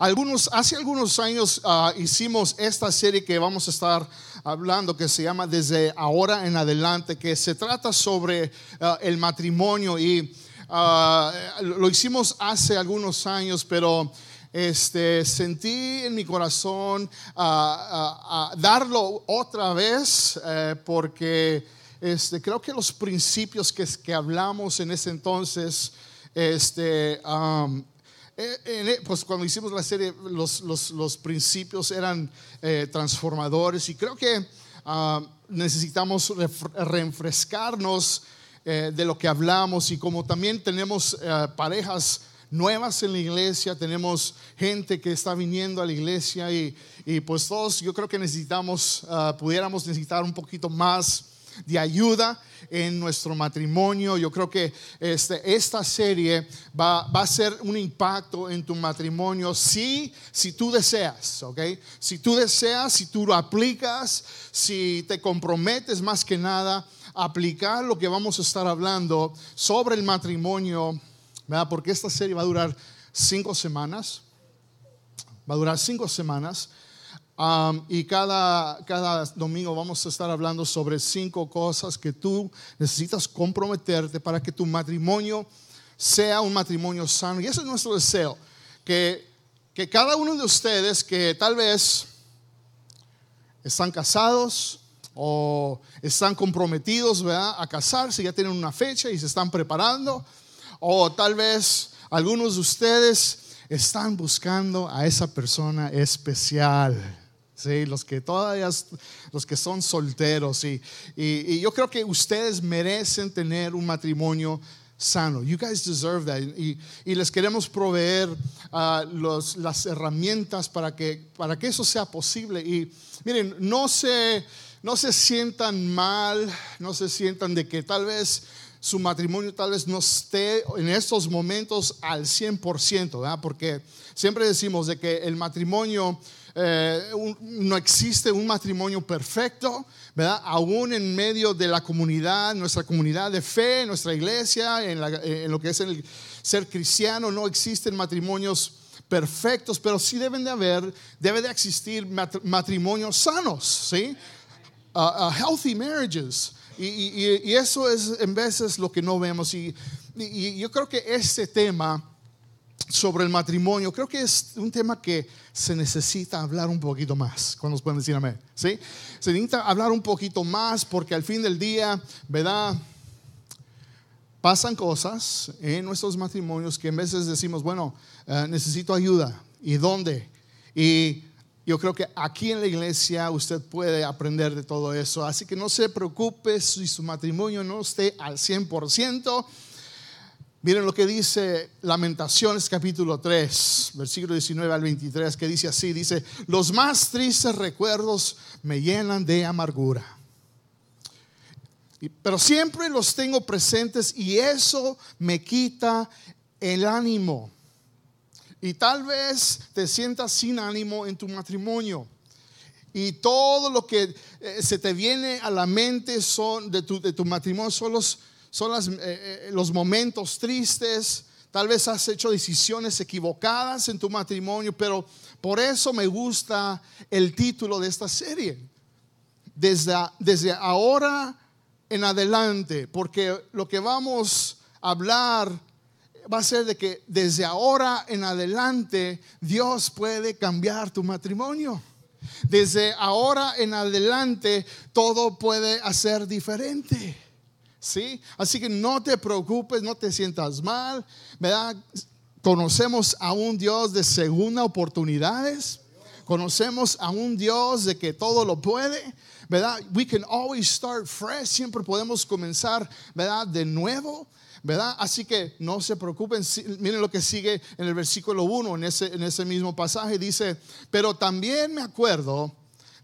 algunos, hace algunos años ah, hicimos esta serie que vamos a estar hablando, que se llama Desde ahora en adelante, que se trata sobre ah, el matrimonio y ah, lo hicimos hace algunos años, pero este, sentí en mi corazón darlo otra vez eh, porque este, creo que los principios que, que hablamos en ese entonces, este, eh, pues cuando hicimos la serie, los, los, los principios eran eh, transformadores y creo que ah, necesitamos refrescarnos de lo que hablamos y como también tenemos parejas nuevas en la iglesia, tenemos gente que está viniendo a la iglesia y, y pues todos yo creo que necesitamos, ah, pudiéramos necesitar un poquito más de ayuda en nuestro matrimonio. Yo creo que este, esta serie va, a ser un impacto en tu matrimonio si, si tú deseas, ¿ok? Si tú deseas, si tú lo aplicas, si te comprometes más que nada a aplicar lo que vamos a estar hablando sobre el matrimonio. Porque esta serie va a durar cinco semanas. Va a durar cinco semanas y cada, cada domingo vamos a estar hablando sobre cinco cosas que tú necesitas comprometerte para que tu matrimonio sea un matrimonio sano. Y ese es nuestro deseo, que, que cada uno de ustedes que tal vez están casados o están comprometidos a casarse, ya tienen una fecha y se están preparando, o tal vez algunos de ustedes están buscando a esa persona especial ¿sí? los que todavía, los que son solteros. Y, y, yo creo que ustedes merecen tener un matrimonio sano. You guys deserve that. Y, y les queremos proveer uh, los, las herramientas para que, para que eso sea posible. Y miren, no se, no se sientan mal, no se sientan de que tal vez su matrimonio tal vez no esté en estos momentos al 100%, ¿verdad? porque siempre decimos de que el matrimonio eh, no existe un matrimonio perfecto, ¿verdad? Aún en medio de la comunidad, nuestra comunidad de fe, nuestra iglesia, en, lo que es el ser cristiano, no existen matrimonios perfectos, pero sí deben de haber, debe de existir matrimonios sanos, ¿sí? Uh, uh, healthy marriages. Y, eso es en veces lo que no vemos. Y, yo creo que este tema sobre el matrimonio, creo que es un tema que se necesita hablar un poquito más. ¿Cuándo nos pueden decir amén? ¿Sí? Se necesita hablar un poquito más porque al fin del día, ¿verdad? Pasan cosas en nuestros matrimonios que en veces decimos, bueno, eh, necesito ayuda. ¿Y dónde? Y yo creo que aquí en la iglesia usted puede aprender de todo eso. Así que no se preocupe si su matrimonio no esté al 100%. Miren lo que dice Lamentaciones capítulo 3, versículo 19 al 23, que dice así, dice, los más tristes recuerdos me llenan de amargura. Pero siempre los tengo presentes y eso me quita el ánimo. Y tal vez te sientas sin ánimo en tu matrimonio. Y todo lo que eh, se te viene a la mente son de tu, de tu matrimonio son los son eh, eh, los momentos tristes, tal vez has hecho decisiones equivocadas en tu matrimonio, pero por eso me gusta el título de esta serie. Desde, desde ahora en adelante, porque lo que vamos a hablar va a ser de que desde ahora en adelante Dios puede cambiar tu matrimonio. Desde ahora en adelante todo puede hacer diferente. ¿Sí? Así que no te preocupes, no te sientas mal, ¿verdad? Conocemos a un Dios de segunda oportunidades. Conocemos a un Dios de que todo lo puede, ¿verdad? We can always start fresh, siempre podemos comenzar, ¿verdad? De nuevo, ¿verdad? Así que no se preocupen, miren lo que sigue en el versículo 1, en ese, en ese mismo pasaje, dice, pero también me acuerdo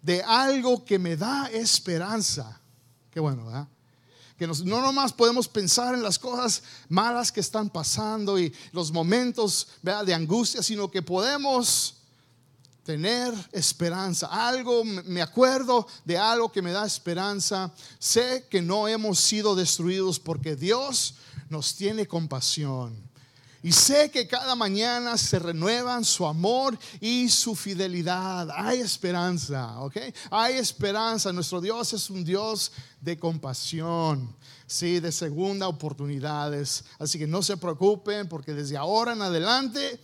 de algo que me da esperanza. Qué bueno, ¿verdad? Que no nomás podemos pensar en las cosas malas que están pasando y los momentos de angustia, sino que podemos tener esperanza. Algo, me acuerdo de algo que me da esperanza. Sé que no hemos sido destruidos porque Dios nos tiene compasión. Y sé que cada mañana se renuevan su amor y su fidelidad. Hay esperanza, ¿ok? Hay esperanza. Nuestro Dios es un Dios de compasión, sí, de segunda oportunidades. Así que no se preocupen porque desde ahora en adelante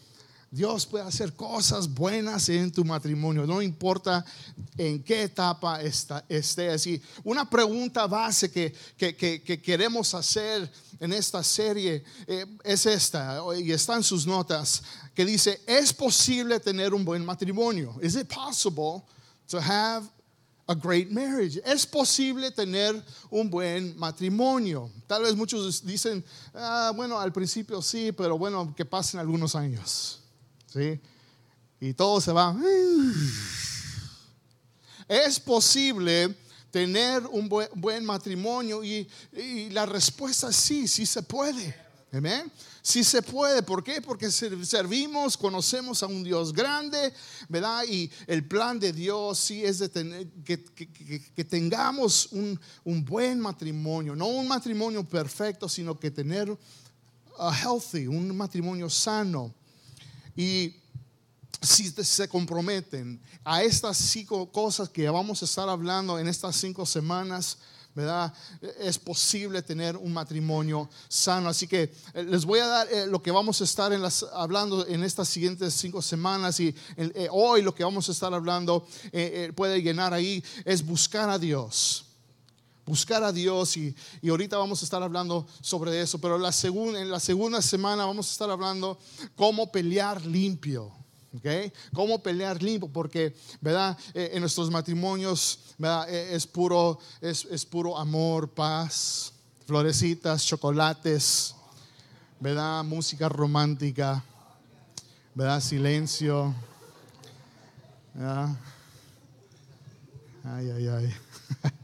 Dios puede hacer cosas buenas en tu matrimonio, no importa en qué etapa está, esté. Así, una pregunta base que, queremos hacer en esta serie eh, es esta, y está en sus notas, que dice, ¿es posible tener un buen matrimonio? ¿Is it possible to have a great marriage? ¿Es posible tener un buen matrimonio? Tal vez muchos dicen, ah, bueno, al principio sí, pero bueno, que pasen algunos años. ¿Sí? Y todo se va. Es posible tener un buen, matrimonio y, la respuesta es sí, sí se puede. Amén. Sí se puede. ¿Por qué? Porque servimos, conocemos a un Dios grande, ¿verdad? Y el plan de Dios sí es de tener, que, tengamos un, buen matrimonio. No un matrimonio perfecto, sino que tener healthy, un matrimonio sano. Y si se comprometen a estas cinco cosas que vamos a estar hablando en estas cinco semanas, ¿verdad? Es posible tener un matrimonio sano. Así que eh, les voy a dar eh, lo que vamos a estar en las, hablando en estas siguientes cinco semanas y eh, hoy lo que vamos a estar hablando puede llenar ahí es buscar a Dios buscar a Dios y, ahorita vamos a estar hablando sobre eso, pero la en la segunda semana vamos a estar hablando cómo pelear limpio. ¿Okay? ¿Cómo pelear limpio? Porque, ¿verdad? Eh, en nuestros matrimonios, eh, Es, puro, es, es, puro amor, paz, florecitas, chocolates, ¿verdad? Música romántica, ¿verdad? Silencio. Ay, ay, ay.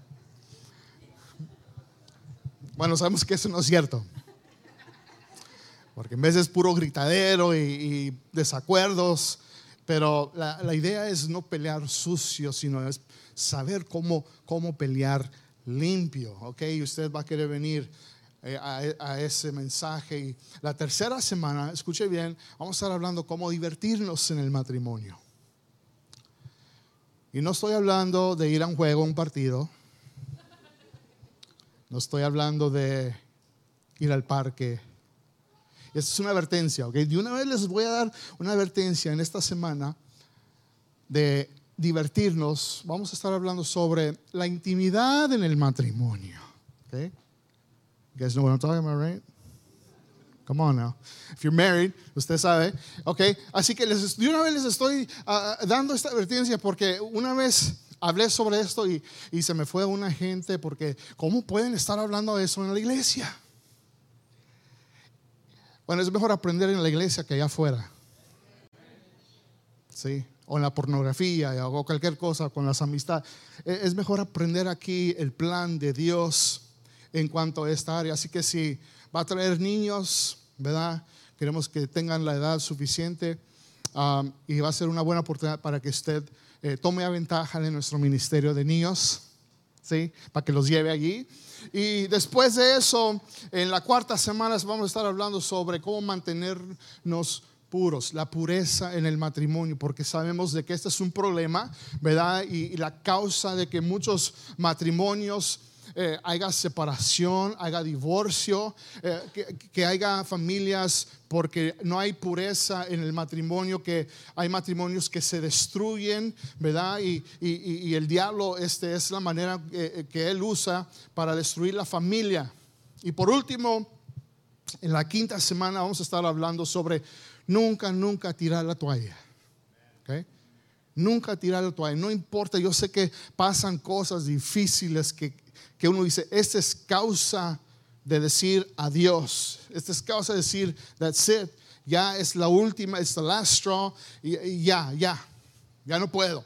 Bueno, sabemos que eso no es cierto. Porque en vez es puro gritadero y, desacuerdos, pero la, idea es no pelear sucio, sino saber cómo, cómo pelear limpio, ¿ok? Y usted va a querer venir eh, a, a, ese mensaje. Y la tercera semana, escuche bien, vamos a estar hablando cómo divertirnos en el matrimonio. Y no estoy hablando de ir a un juego, a un partido. No estoy hablando de ir al parque. Esta es una advertencia, ¿ok? De una vez les voy a dar una advertencia en esta semana de divertirnos. Vamos a estar hablando sobre la intimidad en el matrimonio. ¿Ok? You guys know what I'm talking about, right? Come on now. If you're married, usted sabe. Ok, así que les, de una vez les estoy ah, dando esta advertencia porque una vez hablé sobre esto y, se me fue una gente porque ¿cómo pueden estar hablando de eso en la iglesia? Bueno, es mejor aprender en la iglesia que allá afuera. Sí, o en la pornografía o cualquier cosa con las amistades. E, es mejor aprender aquí el plan de Dios en cuanto a esta área. Así que si va a traer niños, ¿verdad? Queremos que tengan la edad suficiente um, y va a ser una buena oportunidad para que usted eh, tome ventaja de nuestro ministerio de niños, ¿sí? Para que los lleve allí. Y después de eso, en la cuarta semana vamos a estar hablando sobre cómo mantenernos puros, la pureza en el matrimonio, porque sabemos de que este es un problema, ¿verdad? y la causa de que muchos matrimonios eh, haya separación, haya divorcio, eh, que, haya familias porque no hay pureza en el matrimonio, que hay matrimonios que se destruyen, ¿verdad? Y, el diablo, este es la manera eh, que él usa para destruir la familia. Y por último, en la quinta semana vamos a estar hablando sobre nunca, nunca tirar la toalla. Nunca tirar la toalla. No importa, yo sé que pasan cosas difíciles que que uno dice, esta es causa de decir adiós. Esta es causa de decir, that's it. Ya es la última, es the last straw. Y, ya, ya, ya no puedo.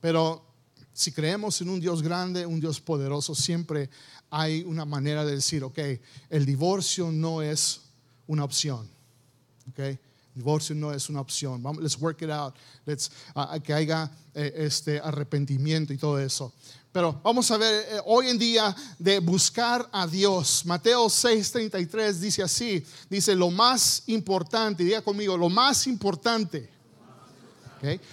Pero si creemos en un Dios grande, un Dios poderoso, siempre hay una manera de decir, ok, el divorcio no es una opción. Okay? Divorcio no es una opción. Vamos, let's work it out. Let's, uh, que haya eh, este arrepentimiento y todo eso. Pero vamos a ver eh, hoy en día de buscar a Dios. Mateo 6:33 dice así, dice lo más importante, diga conmigo, lo más importante.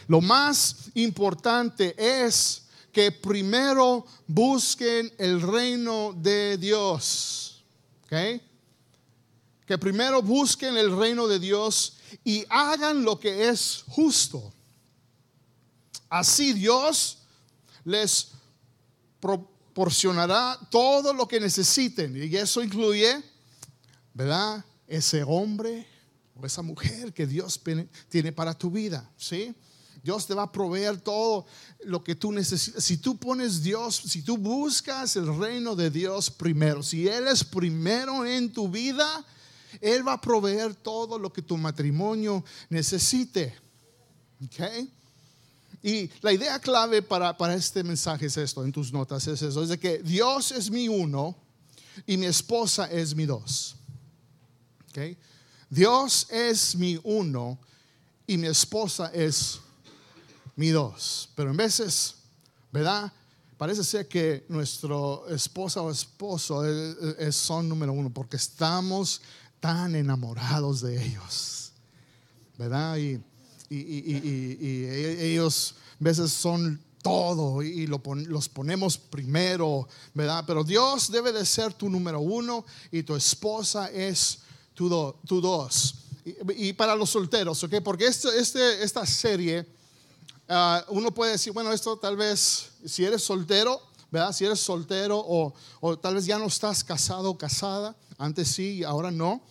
Lo más importante es que primero busquen el reino de Dios. Okay? Que primero busquen el reino de Dios y hagan lo que es justo. Así Dios les proporcionará todo lo que necesiten. Y eso incluye, ¿verdad? Ese hombre o esa mujer que Dios tiene para tu vida, ¿sí? Dios te va a proveer todo lo que tú necesitas. Si tú pones Dios, si tú buscas el reino de Dios primero, si Él es primero en tu vida, Él va a proveer todo lo que tu matrimonio necesite. ¿Ok? Y la idea clave para, este mensaje es esto, en tus notas es eso, es de que Dios es mi uno y mi esposa es mi dos. ¿Okay? Dios es mi uno y mi esposa es mi dos. Pero en veces, ¿verdad? Parece ser que nuestro esposa o esposo es, son número uno porque estamos tan enamorados de ellos, ¿verdad? Y y, ellos a veces son todo y los ponemos primero, ¿verdad? Pero Dios debe de ser tu número uno y tu esposa es tu, dos. Y, para los solteros, ¿ok? Porque este, este, esta serie, ah, uno puede decir, bueno, esto tal vez, si eres soltero, ¿verdad? Si eres soltero o, o tal vez ya no estás casado o casada, antes sí y ahora no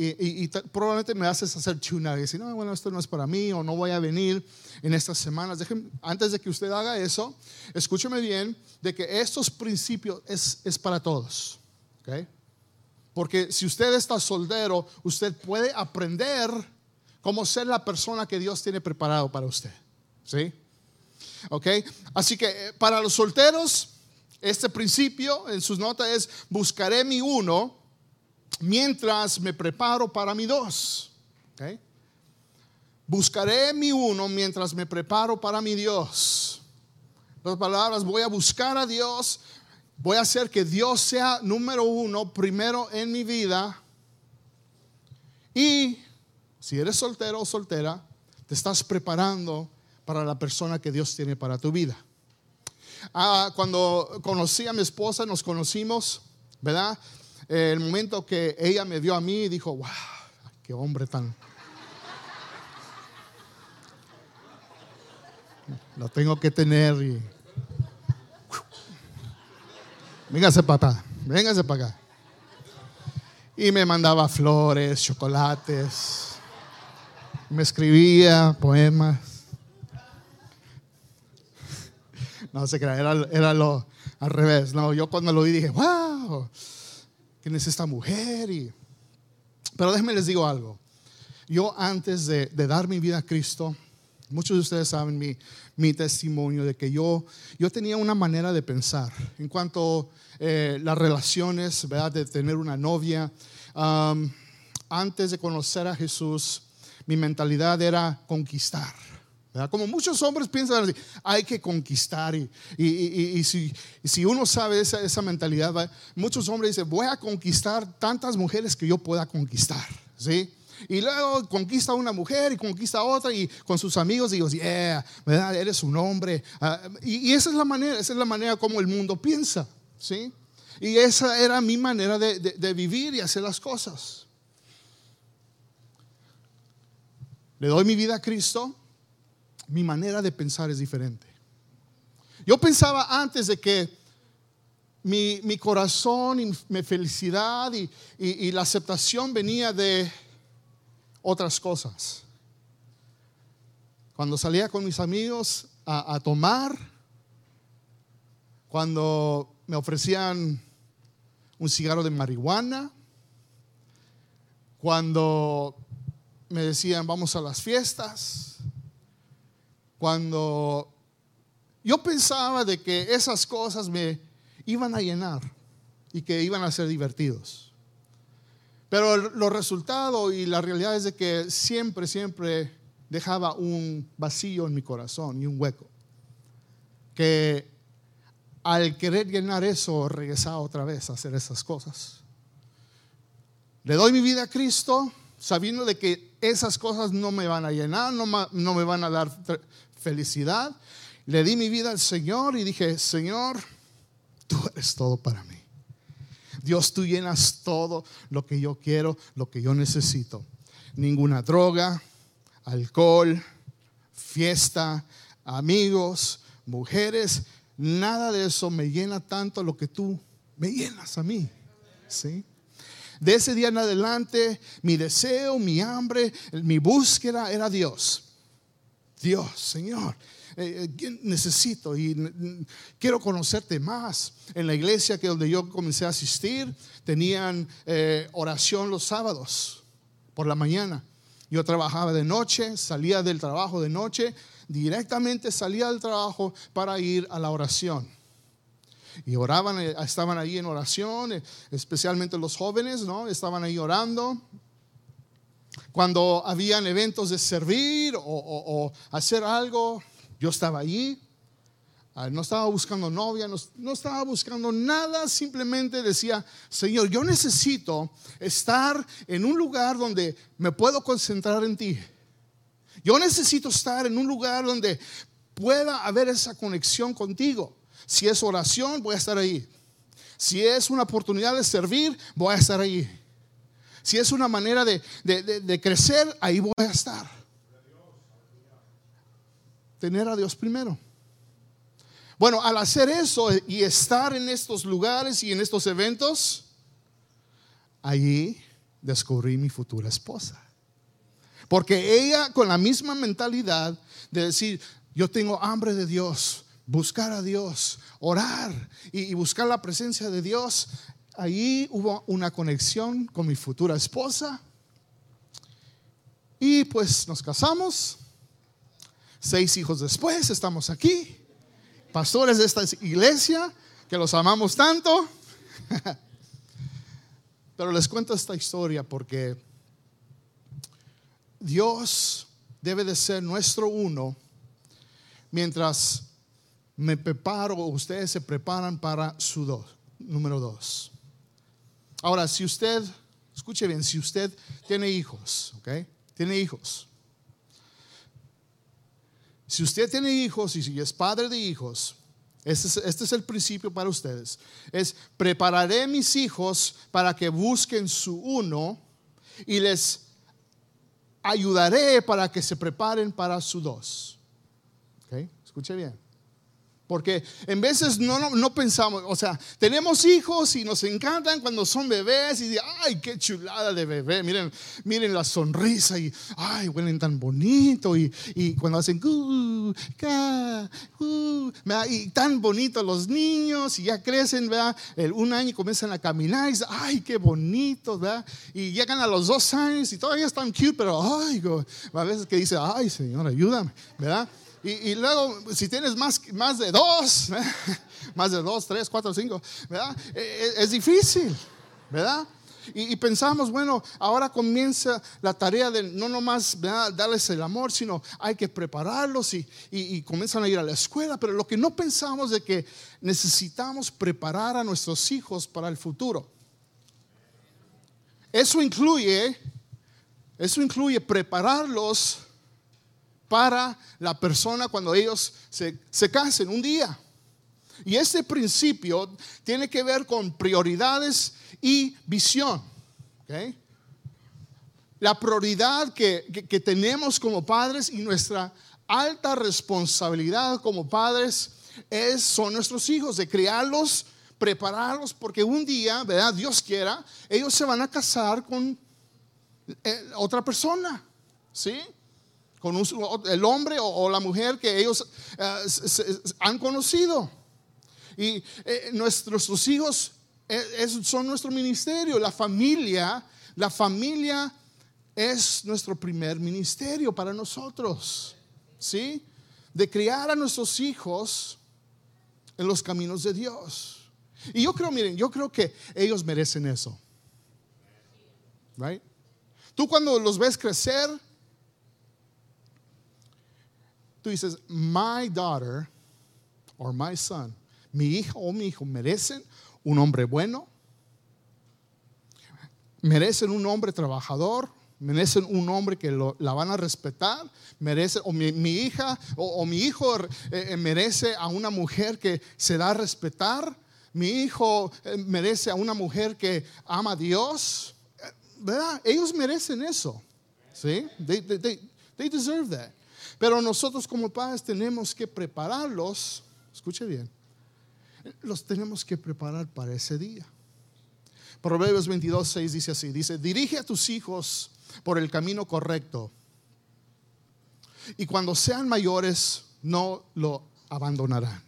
y, probablemente me haces hacer chuna y decir, no, bueno, esto no es para mí o no voy a venir en estas semanas. antes de que usted haga eso, escúcheme bien de que estos principios es, es para todos. ¿okay? Porque si usted está soltero, usted puede aprender cómo ser la persona que Dios tiene preparado para usted. ¿Sí? ¿Ok? Así que eh, para los solteros, este principio en sus notas es, buscaré mi uno mientras me preparo para mi dos. Buscaré mi uno mientras me preparo para mi Dios. Las palabras, voy a buscar a Dios, voy a hacer que Dios sea número uno, primero en mi vida. Y si eres soltero o soltera, te estás preparando para la persona que Dios tiene para tu vida. Ah, cuando conocí a mi esposa, nos conocimos, ¿verdad? El momento que ella me vio a mí, dijo, wow, qué hombre tan... Lo tengo que tener y... Véngase para acá, véngase para acá. Y me mandaba flores, chocolates, me escribía poemas. No sé qué era, era lo al revés. No, yo cuando lo vi dije, wow, quién es esta mujer. Y... Pero déjenme les digo algo. Yo antes de, dar mi vida a Cristo, muchos de ustedes saben mi, mi, testimonio de que yo, yo tenía una manera de pensar en cuanto a eh, las relaciones, ¿verdad? de tener una novia. antes de conocer a Jesús, mi mentalidad era conquistar. Como muchos hombres piensan hay que conquistar y, y, si, uno sabe esa, mentalidad, muchos hombres dicen, voy a conquistar tantas mujeres que yo pueda conquistar, ¿sí? Y luego conquista una mujer y conquista otra y con sus amigos digo, yeah, ¿verdad? Eres un hombre. Ah, y, esa es la manera, esa es la manera como el mundo piensa, ¿sí? Y esa era mi manera de vivir y hacer las cosas. Le doy mi vida a Cristo mi manera de pensar es diferente. Yo pensaba antes de que mi, corazón y mi felicidad y, la aceptación venía de otras cosas. Cuando salía con mis amigos a tomar, cuando me ofrecían un cigarro de marihuana, cuando me decían vamos a las fiestas, cuando yo pensaba de que esas cosas me iban a llenar y que iban a ser divertidos. Pero los resultados y la realidad es de que siempre, siempre dejaba un vacío en mi corazón y un hueco. Que al querer llenar eso, regresaba otra vez a hacer esas cosas. Le doy mi vida a Cristo sabiendo de que esas cosas no me van a llenar, no, no me van a dar felicidad. Le di mi vida al Señor y dije, Señor, tú eres todo para mí. Dios, tú llenas todo lo que yo quiero, lo que yo necesito. Ninguna droga, alcohol, fiesta, amigos, mujeres, nada de eso me llena tanto lo que tú me llenas a mí. ¿Sí? De ese día en adelante, mi deseo, mi hambre, mi búsqueda era Dios. Dios, Señor, eh, eh, necesito y quiero conocerte más. En la iglesia que donde yo comencé a asistir, tenían eh, oración los sábados por la mañana. Yo trabajaba de noche, salía del trabajo de noche, directamente salía del trabajo para ir a la oración. Y oraban, estaban ahí en oración, especialmente los jóvenes, ¿no? Estaban ahí orando. Cuando habían eventos de servir o, hacer algo, yo estaba allí. Ah, no estaba buscando novia, no, estaba buscando nada, simplemente decía, Señor, yo necesito estar en un lugar donde me puedo concentrar en ti. Yo necesito estar en un lugar donde pueda haber esa conexión contigo. Si es oración, voy a estar ahí. Si es una oportunidad de servir, voy a estar ahí. Si es una manera de, crecer, ahí voy a estar. Tener a Dios primero. Bueno, al hacer eso y estar en estos lugares y en estos eventos, allí descubrí mi futura esposa. Porque ella con la misma mentalidad de decir, yo tengo hambre de Dios, buscar a Dios, orar y, buscar la presencia de Dios, ahí hubo una conexión con mi futura esposa. Y pues nos casamos. Seis hijos después estamos aquí. Pastores de esta iglesia, que los amamos tanto. Pero les cuento esta historia porque Dios debe de ser nuestro uno mientras me preparo, ustedes se preparan para su dos, número dos. Ahora, si usted, escuche bien, si usted tiene hijos, ¿ok? Tiene hijos. Si usted tiene hijos y si es padre de hijos, este es, este es, el principio para ustedes. Es prepararé mis hijos para que busquen su uno y les ayudaré para que se preparen para su dos. ¿Ok? Escuche bien. Porque en veces no, no, pensamos, o sea, tenemos hijos y nos encantan cuando son bebés y ay, qué chulada de bebé, miren, miren la sonrisa y, ay, huelen tan bonito y, y cuando hacen, uh, y tan bonitos los niños y ya crecen, ¿verdad? El, un año comienzan a caminar y dicen, ay, qué bonito, ¿verdad? Y llegan a los dos años y todavía están cute, pero, ay, a veces que dice, ay, Señor, ayúdame, ¿verdad? Y, luego, si tienes más, más de dos, más de dos, tres, cuatro, cinco. E, e, es, difícil, ¿verdad? Y, pensamos, bueno, ahora comienza la tarea de no nomás darles el amor, sino hay que prepararlos y, y, comienzan a ir a la escuela. Pero lo que no pensamos es que necesitamos preparar a nuestros hijos para el futuro. Eso incluye, eso incluye prepararlos para la persona cuando ellos se, se casen un día. Y este principio tiene que ver con prioridades y visión. La prioridad que, que, tenemos como padres y nuestra alta responsabilidad como padres es, son nuestros hijos, de criarlos, prepararlos, porque un día, ¿verdad? Dios quiera, ellos se van a casar con eh, otra persona. ¿Sí? Con el hombre o, la mujer que ellos eh, han conocido. Y eh, nuestros hijos eh, son nuestro ministerio, la familia, la familia es nuestro primer ministerio para nosotros, ¿sí? De criar a nuestros hijos en los caminos de Dios. Y yo creo, miren, yo creo que ellos merecen eso. Right? Tú cuando los ves crecer, tú dices, my daughter or my son, mi hija o mi hijo merecen un hombre bueno, merecen un hombre trabajador, merecen un hombre que la van a respetar, merecen, o mi, hija o, mi hijo eh, eh, merece a una mujer que se da a respetar, mi hijo eh, merece a una mujer que ama a Dios. Ellos merecen eso, ¿sí? They, they deserve that. Pero nosotros como padres tenemos que prepararlos, escuche bien, los tenemos que preparar para ese día. Proverbios 22, 6 dice así, dice, dirige a tus hijos por el camino correcto y cuando sean mayores no lo abandonarán.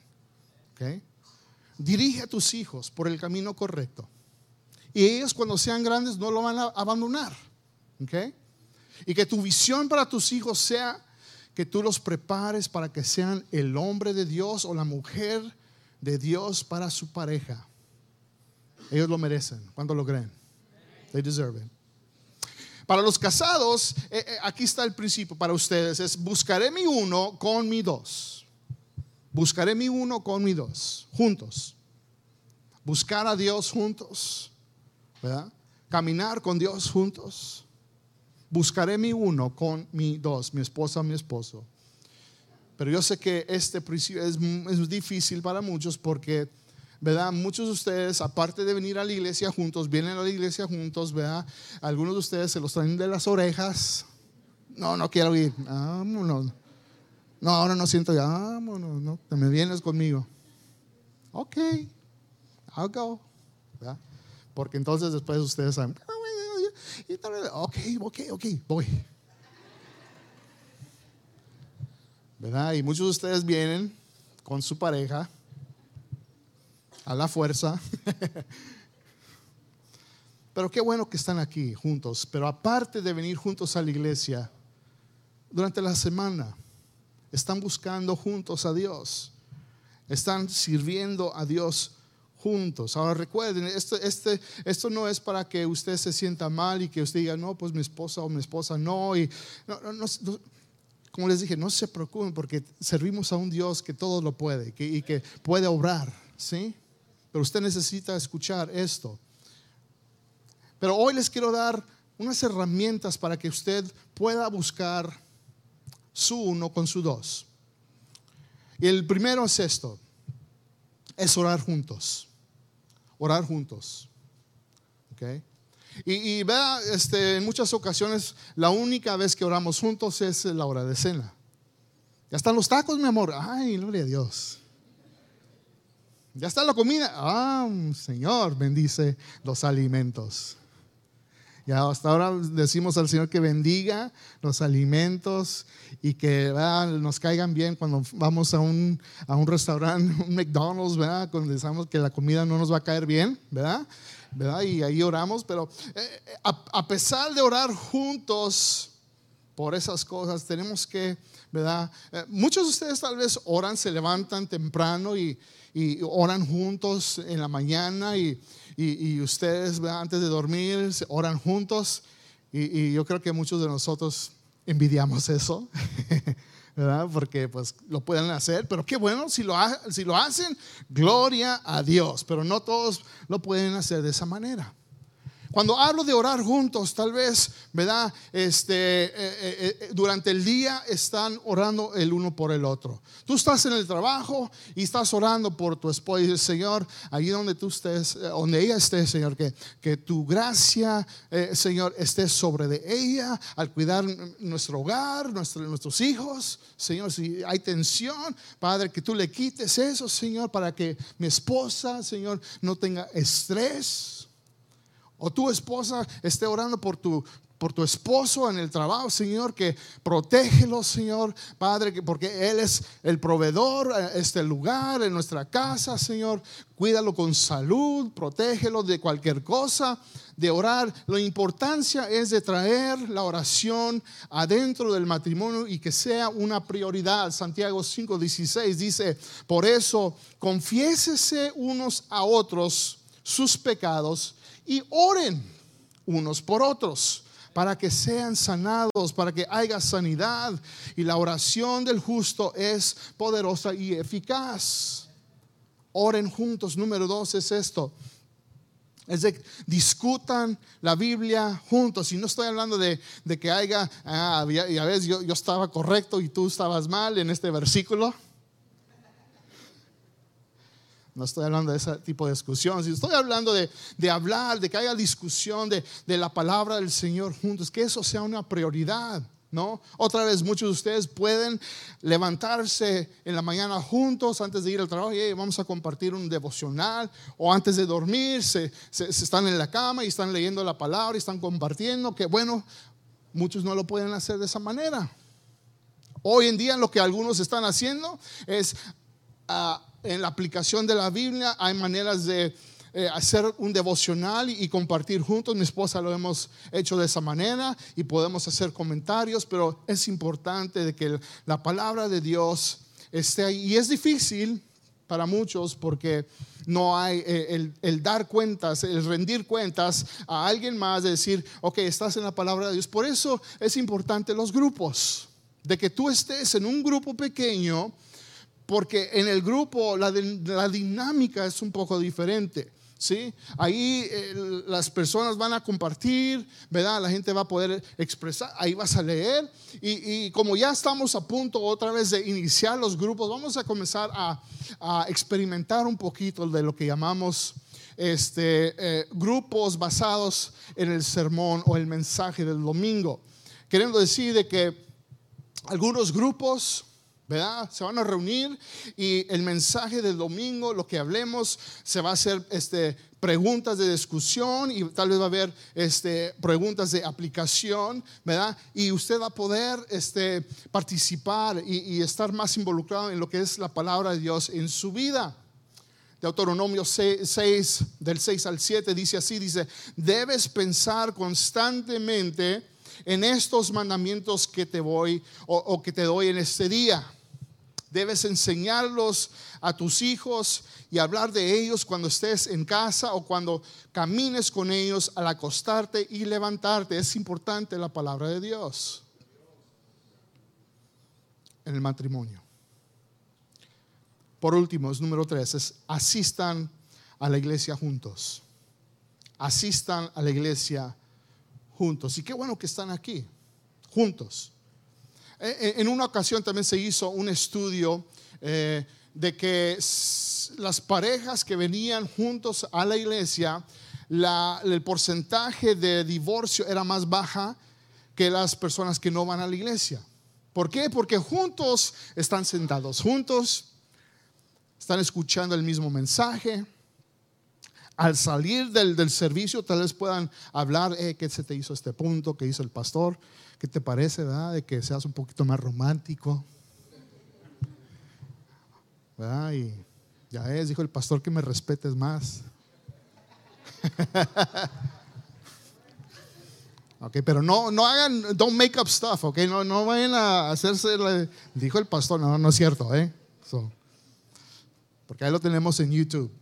Dirige a tus hijos por el camino correcto y ellos cuando sean grandes no lo van a abandonar. Y que tu visión para tus hijos sea que tú los prepares para que sean el hombre de Dios o la mujer de Dios para su pareja. Ellos lo merecen cuando lo creen. They deserve it. Para los casados, eh, eh, aquí está el principio para ustedes, es buscaré mi uno con mi dos. Buscaré mi uno con mi dos, juntos. Buscar a Dios juntos, ¿verdad? Caminar con Dios juntos. Buscaré mi uno con mi dos, mi esposa, mi esposo. Pero yo sé que este principio es, es difícil para muchos porque ¿verdad? Muchos de ustedes, aparte de venir a la iglesia juntos, vienen a la iglesia juntos, ¿verdad? Algunos de ustedes se los traen de las orejas. No, no quiero ir. Vámonos. No, ahora no siento ya. Vámonos, no. Te me vienes conmigo. Ok, I'll go. ¿verdad? Porque entonces después ustedes saben. Ok, ok, ok, voy. ¿Verdad? Y muchos de ustedes vienen con su pareja a la fuerza. Pero qué bueno que están aquí juntos. Pero aparte de venir juntos a la iglesia, durante la semana están buscando juntos a Dios. Están sirviendo a Dios juntos. Ahora recuerden, esto, este, esto no es para que usted se sienta mal y que usted diga, no, pues mi esposa o mi esposa no. Y, como les dije, no se preocupen porque servimos a un Dios que todo lo puede y que puede obrar. ¿sí? Pero usted necesita escuchar esto. Pero hoy les quiero dar unas herramientas para que usted pueda buscar su uno con su dos. Y el primero es esto, es orar juntos. Orar juntos. ¿Okay? Y, vea, este, en muchas ocasiones la única vez que oramos juntos es la hora de cena. Ya están los tacos, mi amor. Ay, gloria a Dios. Ya está la comida. Ah, Señor, bendice los alimentos. Ya hasta ahora decimos al Señor que bendiga los alimentos y que nos caigan bien cuando vamos a un, a un restaurante, un McDonald's, ¿verdad? Cuando decimos que la comida no nos va a caer bien, ¿verdad? ¿verdad? Y ahí oramos, pero eh, a, pesar de orar juntos por esas cosas, tenemos que, ¿verdad? Eh, muchos de ustedes tal vez oran, se levantan temprano y, y oran juntos en la mañana y, y, ustedes antes de dormir oran juntos y, yo creo que muchos de nosotros envidiamos eso. ¿verdad? Porque pues lo pueden hacer, pero qué bueno si lo, si lo hacen, gloria a Dios, pero no todos lo pueden hacer de esa manera. Cuando hablo de orar juntos, tal vez, ¿verdad? Este, eh, eh, eh, durante el día están orando el uno por el otro. Tú estás en el trabajo y estás orando por tu esposa y dices, Señor, allí donde tú estés, donde ella esté, Señor, que, que tu gracia, Señor, esté sobre de ella al cuidar nuestro hogar, nuestros hijos. Señor, si hay tensión, Padre, que tú le quites eso, Señor, para que mi esposa, Señor, no tenga estrés o tu esposa esté orando por tu, por tu esposo en el trabajo, Señor, que protégelo, Señor, Padre, porque Él es el proveedor, eh, este lugar, en nuestra casa, Señor. Cuídalo con salud, protégelo de cualquier cosa, de orar. La importancia es de traer la oración adentro del matrimonio y que sea una prioridad. Santiago 5:16 dice, por eso confiésese unos a otros sus pecados y oren unos por otros para que sean sanados, para que haya sanidad. Y la oración del justo es poderosa y eficaz. Oren juntos. Número dos es esto. Es de discutan la Biblia juntos. Y no estoy hablando de, que haya, ah, ya, ves, yo, yo estaba correcto y tú estabas mal en este versículo. No estoy hablando de ese tipo de discusión. Estoy hablando de, hablar, de que haya discusión de, de, la palabra del Señor juntos. Que eso sea una prioridad. ¿No? Otra vez, muchos de ustedes pueden levantarse en la mañana juntos antes de ir al trabajo y vamos a compartir un devocional o antes de dormir, se, se, están en la cama y están leyendo la palabra y están compartiendo, que bueno, muchos no lo pueden hacer de esa manera. Hoy en día lo que algunos están haciendo es uh, en la aplicación de la Biblia hay maneras de eh, hacer un devocional y, compartir juntos. Mi esposa lo hemos hecho de esa manera y podemos hacer comentarios, pero es importante de que la palabra de Dios esté ahí. Y es difícil para muchos porque no hay eh, el, el, dar cuentas, el rendir cuentas a alguien más, de decir, ok, estás en la palabra de Dios. Por eso es importante los grupos, de que tú estés en un grupo pequeño porque en el grupo la, dinámica es un poco diferente. ¿sí? Ahí eh, las personas van a compartir, ¿verdad? La gente va a poder expresar, ahí vas a leer. Y, como ya estamos a punto otra vez de iniciar los grupos, vamos a comenzar a, experimentar un poquito de lo que llamamos este, eh, grupos basados en el sermón o el mensaje del domingo. Queriendo decir de que algunos grupos Se van a reunir y el mensaje del domingo, lo que hablemos, se va a hacer este, preguntas de discusión y tal vez va a haber este, preguntas de aplicación, ¿verdad? Y usted va a poder este, participar y, estar más involucrado en lo que es la palabra de Dios en su vida. Deuteronomio 6, del 6 al 7 dice así, dice, debes pensar constantemente en estos mandamientos que te voy o que te doy en este día Debes enseñarlos a tus hijos y hablar de ellos cuando estés en casa o cuando camines con ellos al acostarte y levantarte. Es importante la palabra de Dios en el matrimonio. Por último, es número tres, es asistan a la iglesia juntos. Asistan a la iglesia juntos. Y qué bueno que están aquí, juntos. Eh, eh, en una ocasión también se hizo un estudio eh, de que las parejas que venían juntos a la iglesia, el porcentaje de divorcio era más baja que las personas que no van a la iglesia. ¿Por qué? Porque juntos están sentados, juntos están escuchando el mismo mensaje. Al salir del, del servicio tal vez puedan hablar, ¿qué se te hizo este punto? ¿Qué hizo el pastor? ¿Qué te parece, verdad? De que seas un poquito más romántico. ¿Verdad? Y ya es, dijo el pastor, que me respetes más. ok, pero no, no hagan, don't make up stuff, ok, no, no vayan a hacerse, dijo el pastor, no, no es cierto, eh. porque ahí lo tenemos en YouTube.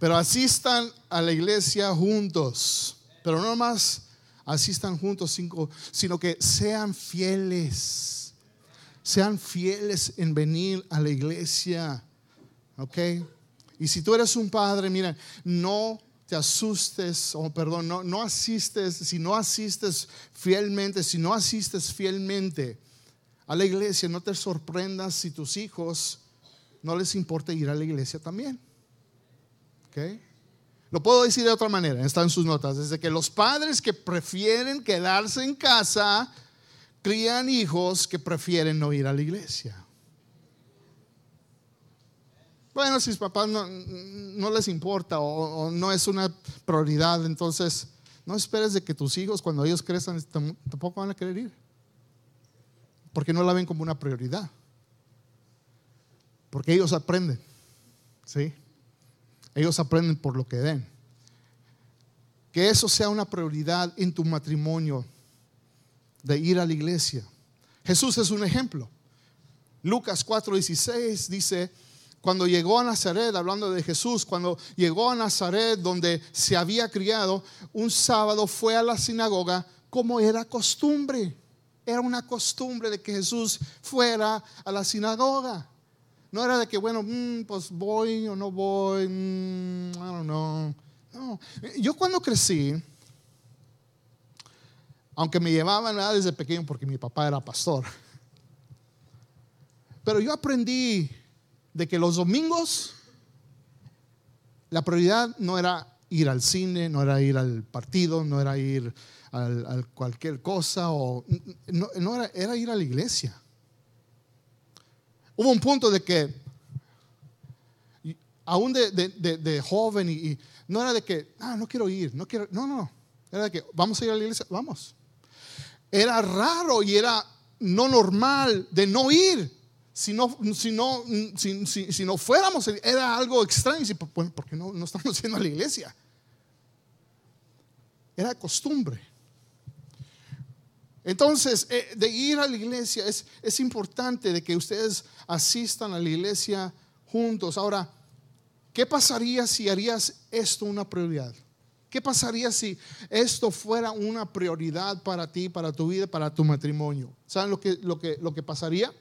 Pero asistan a la iglesia juntos, pero no más asistan juntos, cinco, sino que sean fieles. Sean fieles en venir a la iglesia. ¿Ok? Y si tú eres un padre, mira, no te asustes, o perdón, no, no asistes, si no asistes fielmente, si no asistes fielmente a la iglesia, no te sorprendas si tus hijos no les importa ir a la iglesia también. ¿Ok? Lo puedo decir de otra manera, está en sus notas. Desde que los padres que prefieren quedarse en casa crían hijos que prefieren no ir a la iglesia. Bueno, si sus papás no, les importa o, no es una prioridad, entonces no esperes de que tus hijos cuando ellos crezcan tampoco van a querer ir. Porque no la ven como una prioridad. Porque ellos aprenden. ¿Sí? Ellos aprenden por lo que ven. Que eso sea una prioridad en tu matrimonio, de ir a la iglesia. Jesús es un ejemplo. Lucas 4:16 dice, cuando llegó a Nazaret, hablando de Jesús, cuando llegó a Nazaret donde se había criado, un sábado fue a la sinagoga como era costumbre. Era una costumbre de que Jesús fuera a la sinagoga. No era de que, bueno, mm, pues voy o no voy, mm, I don't know. No. Yo cuando crecí, aunque me llevaban desde pequeño porque mi papá era pastor, pero yo aprendí de que los domingos la prioridad no era ir al cine, no era ir al partido, no era ir a cualquier cosa, o, no, era, era, ir a la iglesia. Hubo un punto de que, aún de, joven, y, no era de que, ah, no quiero ir, no quiero, no, no, era de que, vamos a ir a la iglesia, vamos. Era raro y era no normal de no ir. Si no, si si, no fuéramos, era algo extraño. Bueno, ¿por qué no, no estamos yendo a la iglesia? Era costumbre. Entonces, eh, de ir a la iglesia es, es importante de que ustedes asistan a la iglesia juntos. Ahora, ¿qué pasaría si harías esto una prioridad? ¿Qué pasaría si esto fuera una prioridad para ti, para tu vida, para tu matrimonio? ¿Saben lo que, lo que, lo que pasaría?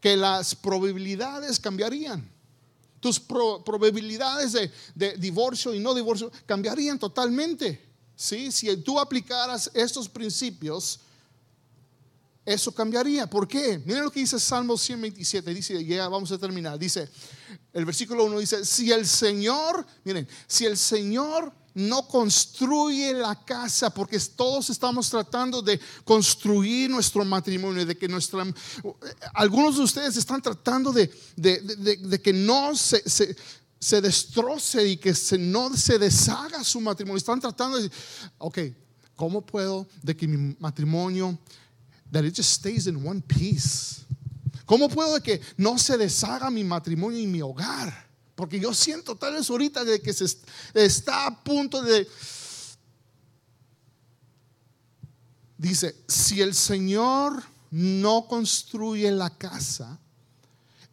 que las probabilidades cambiarían. Tus probabilidades de, divorcio y no divorcio cambiarían totalmente. ¿sí? Si tú aplicaras estos principios, eso cambiaría. ¿Por qué? Miren lo que dice Salmo 127. Dice, ya vamos a terminar. Dice, el versículo 1 dice, si el Señor, miren, si el Señor no construye la casa, porque todos estamos tratando de construir nuestro matrimonio, de que nuestra, algunos de ustedes están tratando de, que no se, se, destroce y que se, no se deshaga su matrimonio. Están tratando de decir, ok, ¿cómo puedo de que mi matrimonio, that it just stays in one piece? ¿Cómo puedo que no se deshaga mi matrimonio y mi hogar? Porque yo siento tal vez ahorita de que se está a punto de... Dice, si el Señor no construye la casa,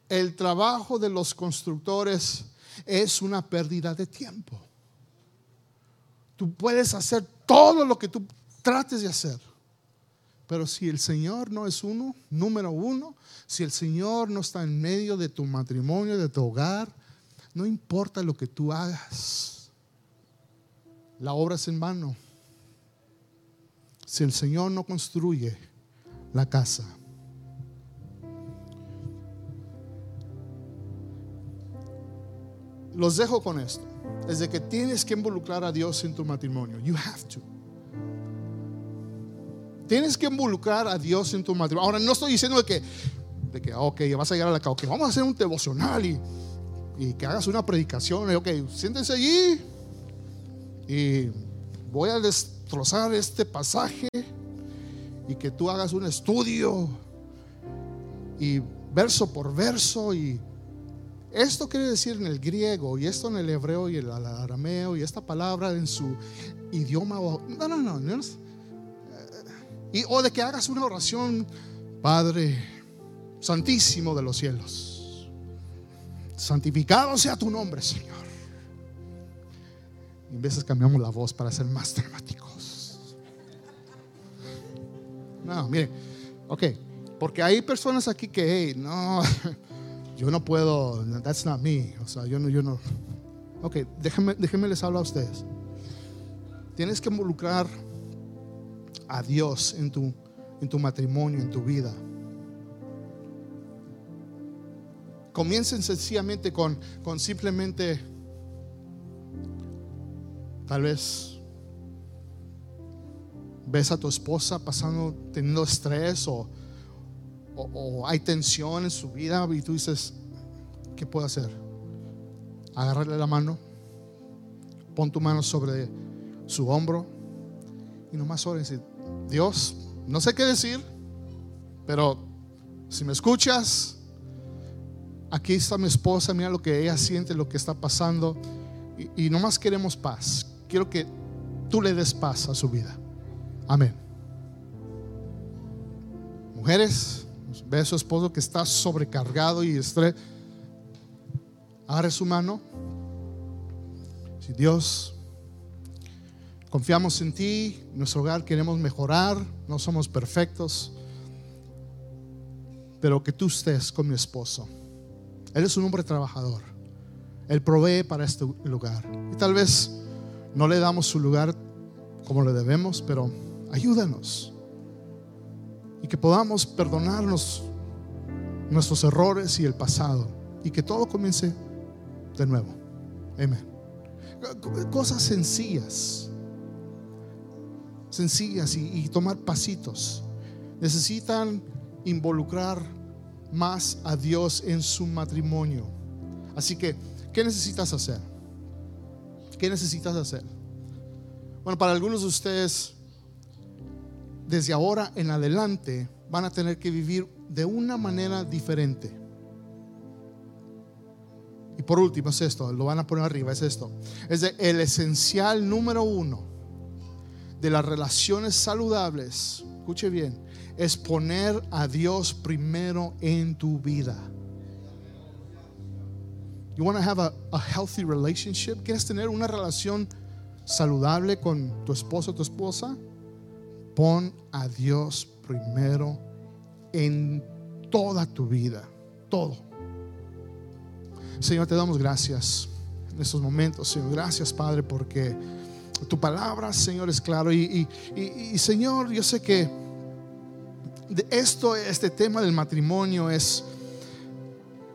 el trabajo de los constructores es una pérdida de tiempo. Tú puedes hacer todo lo que tú trates de hacer. Pero si el Señor no es uno, número uno, si el Señor no está en medio de tu matrimonio, de tu hogar, no importa lo que tú hagas, la obra es en vano. Si el Señor no construye la casa. Los dejo con esto. Es de que tienes que involucrar a Dios en tu matrimonio. You have to. Tienes que involucrar a Dios en tu matrimonio. Ahora no estoy diciendo de que, de que ok, vas a llegar a la casa, vamos a hacer un devocional y que hagas una predicación. Ok, siéntense allí y voy a destrozar este pasaje y que tú hagas un estudio y verso por verso y esto quiere decir en el griego y esto en el hebreo y el arameo y esta palabra en su idioma. No, no, no. no y, o de que hagas una oración, Padre Santísimo de los cielos santificado sea tu nombre, Señor. Y a veces cambiamos la voz para ser más dramáticos. No, mire, ok, porque hay personas aquí que, hey, no, yo no puedo, that's not me, o sea, yo no, yo no. Ok, déjenme, déjenme les hablar a ustedes. Tienes que involucrar a Dios en tu, en tu matrimonio, en tu vida. Comiencen sencillamente con, con simplemente, tal vez, ves a tu esposa pasando, teniendo estrés o, o, hay tensión en su vida y tú dices, ¿qué puedo hacer? Agarrarle la mano, pon tu mano sobre su hombro y nomás ora y Dios, no sé qué decir, pero si me escuchas, aquí está mi esposa, mira lo que ella siente, lo que está pasando. Y, no más queremos paz. Quiero que tú le des paz a su vida. Amén. Mujeres, ve a su esposo que está sobrecargado y estrés. Agarre su mano. Si Dios, confiamos en ti, nuestro hogar queremos mejorar, no somos perfectos, pero que tú estés con mi esposo. Él es un hombre trabajador. Él provee para este lugar. Y tal vez no le damos su lugar como le debemos, pero ayúdanos. Y que podamos perdonarnos nuestros errores y el pasado. Y que todo comience de nuevo. Amén. Cosas sencillas. Sencillas y, tomar pasitos. Necesitan involucrar más a Dios en su matrimonio. Así que, ¿qué necesitas hacer? ¿Qué necesitas hacer? Bueno, para algunos de ustedes, desde ahora en adelante, van a tener que vivir de una manera diferente. Y por último es esto, lo van a poner arriba, es esto. Es el esencial número uno de las relaciones saludables, escuche bien, es poner a Dios primero en tu vida. You want to have a, a healthy relationship? ¿Quieres tener una relación saludable con tu esposo o tu esposa? Pon a Dios primero en toda tu vida, todo. Señor, te damos gracias en estos momentos, Señor. Gracias, Padre, porque tu palabra, Señor, es claro. Y, y Señor, yo sé que esto, este tema del matrimonio es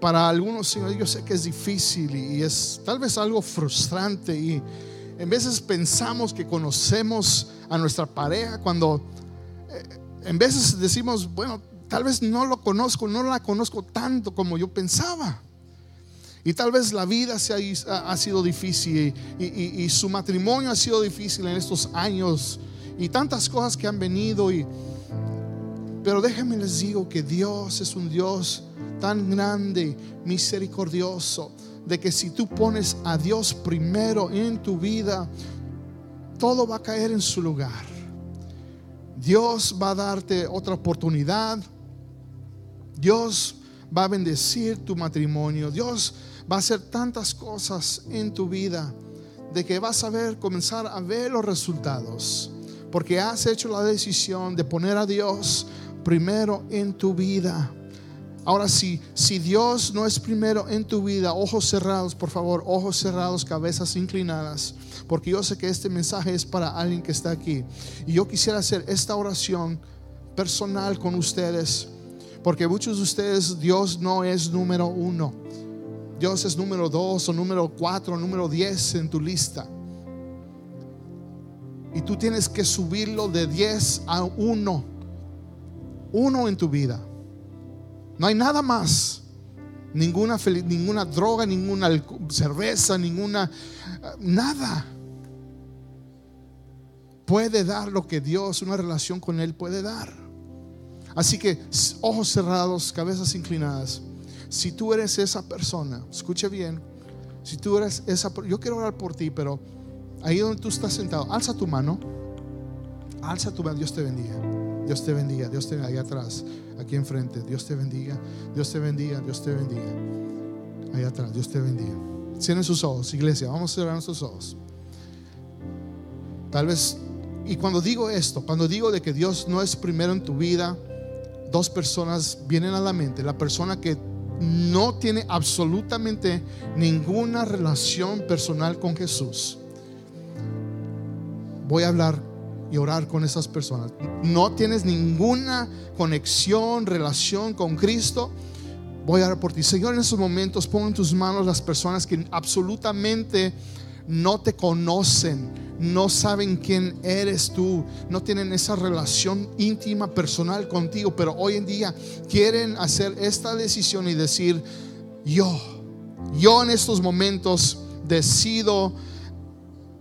para algunos, Señor, yo sé que es difícil y es tal vez algo frustrante y en veces pensamos que conocemos a nuestra pareja cuando eh, en veces decimos, bueno, tal vez no lo conozco, no la conozco tanto como yo pensaba. Y tal vez la vida se ha, sido difícil y, su matrimonio ha sido difícil en estos años y tantas cosas que han venido y pero déjenme les digo que Dios es un Dios tan grande, misericordioso, de que si tú pones a Dios primero en tu vida, todo va a caer en su lugar. Dios va a darte otra oportunidad. Dios va a bendecir tu matrimonio. Dios va a hacer tantas cosas en tu vida de que vas a ver, comenzar a ver los resultados. Porque has hecho la decisión de poner a Dios primero en tu vida. Ahora sí, si Dios no es primero en tu vida, ojos cerrados, por favor, ojos cerrados, cabezas inclinadas, porque yo sé que este mensaje es para alguien que está aquí. Y yo quisiera hacer esta oración personal con ustedes, porque muchos de ustedes Dios no es número uno. Dios es número dos o número cuatro, número diez en tu lista. Y tú tienes que subirlo de diez a uno uno en tu vida. No hay nada más. Ninguna, ninguna droga, ninguna cerveza, ninguna... Nada. Puede dar lo que Dios, una relación con Él puede dar. Así que ojos cerrados, cabezas inclinadas. Si tú eres esa persona, escuche bien. Si tú eres esa, yo quiero orar por ti, pero ahí donde tú estás sentado, alza tu mano. Alza tu mano, Dios te bendiga. Dios te bendiga, Dios te bendiga ahí atrás, aquí enfrente. Dios te bendiga, Dios te bendiga, Dios te bendiga. Ahí atrás, Dios te bendiga. Cierren sus ojos, iglesia, vamos a cerrar nuestros ojos. Tal vez, y cuando digo esto, cuando digo de que Dios no es primero en tu vida, dos personas vienen a la mente. La persona que no tiene absolutamente ninguna relación personal con Jesús. Voy a hablar y orar con esas personas. No tienes ninguna conexión, relación con Cristo. Voy a orar por ti. Señor, en esos momentos pon en tus manos las personas que absolutamente no te conocen, no saben quién eres tú, no tienen esa relación íntima, personal contigo, pero hoy en día quieren hacer esta decisión y decir, yo, yo en estos momentos decido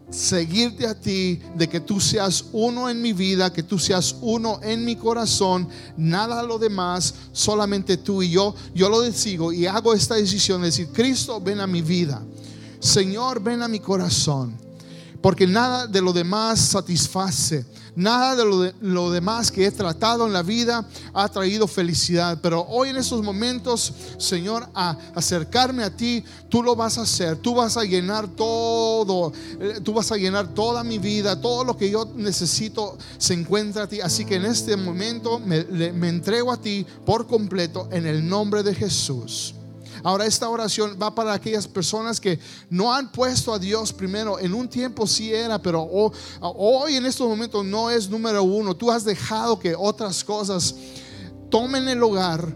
seguirte a ti, de que tú seas uno en mi vida, que tú seas uno en mi corazón, nada lo demás, solamente tú y yo. Yo lo decido y hago esta decisión de decir, Cristo, ven a mi vida. Señor, ven a mi corazón. Porque nada de lo demás satisface. Nada de lo, de lo, demás que he tratado en la vida ha traído felicidad. Pero hoy en estos momentos, Señor, acercarme a ti, tú lo vas a hacer. Tú vas a llenar todo. Eh, tú vas a llenar toda mi vida. Todo lo que yo necesito se encuentra a ti. Así que en este momento me, me entrego a ti por completo en el nombre de Jesús. Ahora esta oración va para aquellas personas que no han puesto a Dios primero. En un tiempo sí era, pero hoy en estos momentos no es número uno. Tú has dejado que otras cosas tomen el lugar.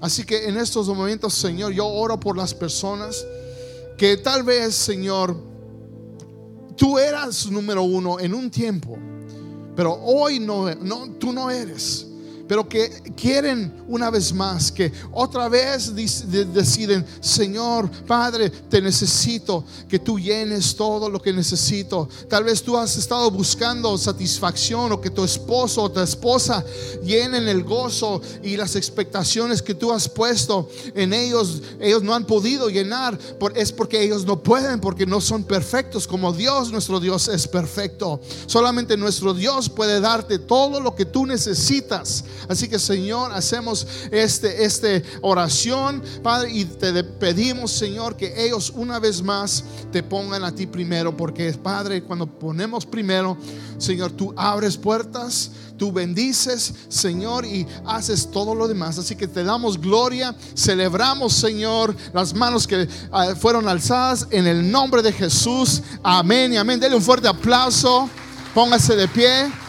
Así que en estos momentos, Señor, yo oro por las personas que tal vez, Señor, tú eras número uno en un tiempo, pero hoy no, tú no eres pero que quieren una vez más, que otra vez deciden, Señor, Padre, te necesito, que tú llenes todo lo que necesito. Tal vez tú has estado buscando satisfacción o que tu esposo o tu esposa llenen el gozo y las expectaciones que tú has puesto en ellos. Ellos no han podido llenar, es porque ellos no pueden, porque no son perfectos como Dios, nuestro Dios es perfecto. Solamente nuestro Dios puede darte todo lo que tú necesitas Así que Señor, hacemos este, este oración, Padre, y te pedimos, Señor, que ellos una vez más te pongan a ti primero, porque Padre, cuando ponemos primero, Señor, tú abres puertas, tú bendices, Señor, y haces todo lo demás. Así que te damos gloria, celebramos, Señor, las manos que ah, fueron alzadas en el nombre de Jesús. Amén y amén. Dele un fuerte aplauso. Póngase de pie.